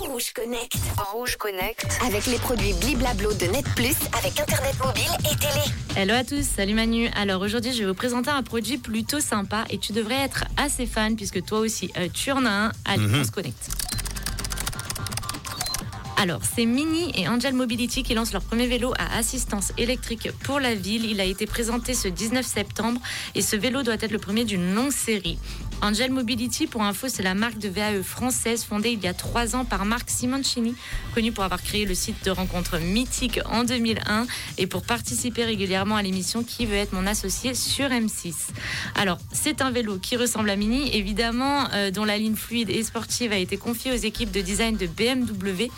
Rouge Connect. En Rouge Connect. Avec les produits Bliblablo de Net Plus avec Internet mobile et télé. Hello à tous, salut Manu. Alors aujourd'hui, je vais vous présenter un produit plutôt sympa et tu devrais être assez fan puisque toi aussi, euh, tu en as un. Allez, on se connecte. Alors, c'est Mini et Angel Mobility qui lancent leur premier vélo à assistance électrique pour la ville. Il a été présenté ce 19 septembre et ce vélo doit être le premier d'une longue série. Angel Mobility, pour info, c'est la marque de VAE française fondée il y a trois ans par Marc Simoncini, connu pour avoir créé le site de rencontre mythique en 2001 et pour participer régulièrement à l'émission Qui veut être mon associé sur M6. Alors, c'est un vélo qui ressemble à Mini, évidemment, euh, dont la ligne fluide et sportive a été confiée aux équipes de design de BMW,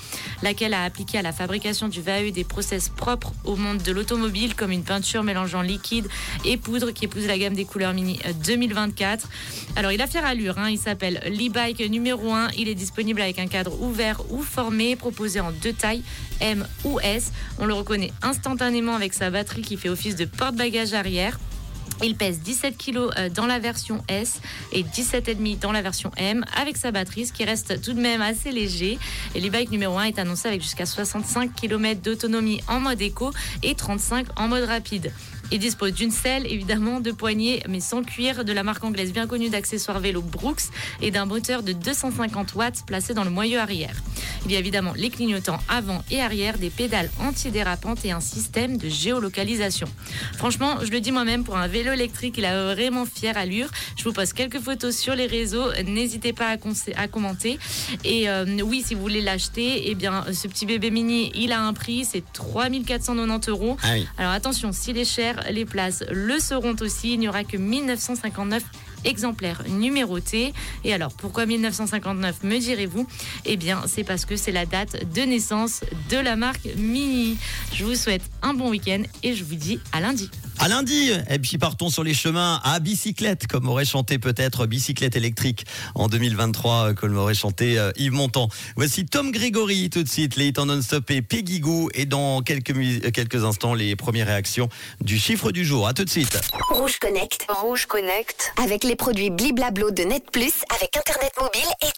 laquelle a appliqué à la fabrication du VAE des process propres au monde de l'automobile, comme une peinture mélangeant liquide et poudre qui épouse la gamme des couleurs Mini 2024. Alors, il a fière allure, hein. il s'appelle l'e-bike numéro 1. Il est disponible avec un cadre ouvert ou formé, proposé en deux tailles, M ou S. On le reconnaît instantanément avec sa batterie qui fait office de porte-bagages arrière. Il pèse 17 kg euh, dans la version S et 17,5 dans la version M avec sa batterie, ce qui reste tout de même assez léger. Et l'e-bike numéro 1 est annoncé avec jusqu'à 65 km d'autonomie en mode éco et 35 en mode rapide. Il dispose d'une selle, évidemment, de poignées, mais sans cuir, de la marque anglaise bien connue d'accessoires vélo Brooks et d'un moteur de 250 watts placé dans le moyeu arrière. Il y a évidemment les clignotants avant et arrière, des pédales antidérapantes et un système de géolocalisation. Franchement, je le dis moi-même, pour un vélo électrique, il a vraiment fière allure. Je vous poste quelques photos sur les réseaux. N'hésitez pas à, à, commenter. Et euh, oui, si vous voulez l'acheter, eh bien, ce petit bébé mini, il a un prix, c'est 3490 euros. Ah oui. Alors attention, s'il est cher, les places le seront aussi. Il n'y aura que 1959 exemplaires numérotés. Et alors, pourquoi 1959, me direz-vous? Eh bien, c'est parce que c'est la date de naissance de la marque Mini. Je vous souhaite un bon week-end et je vous dis à lundi. À lundi, et puis partons sur les chemins à bicyclette, comme aurait chanté peut-être Bicyclette électrique en 2023, comme aurait chanté euh, Yves Montand. Voici Tom Grégory tout de suite, les hits en non-stop et Peggy Goo, et dans quelques, quelques instants, les premières réactions du chiffre du jour. À tout de suite. Rouge Connect. Rouge Connect. Avec les produits Bliblablo de Net Plus avec Internet mobile et télé.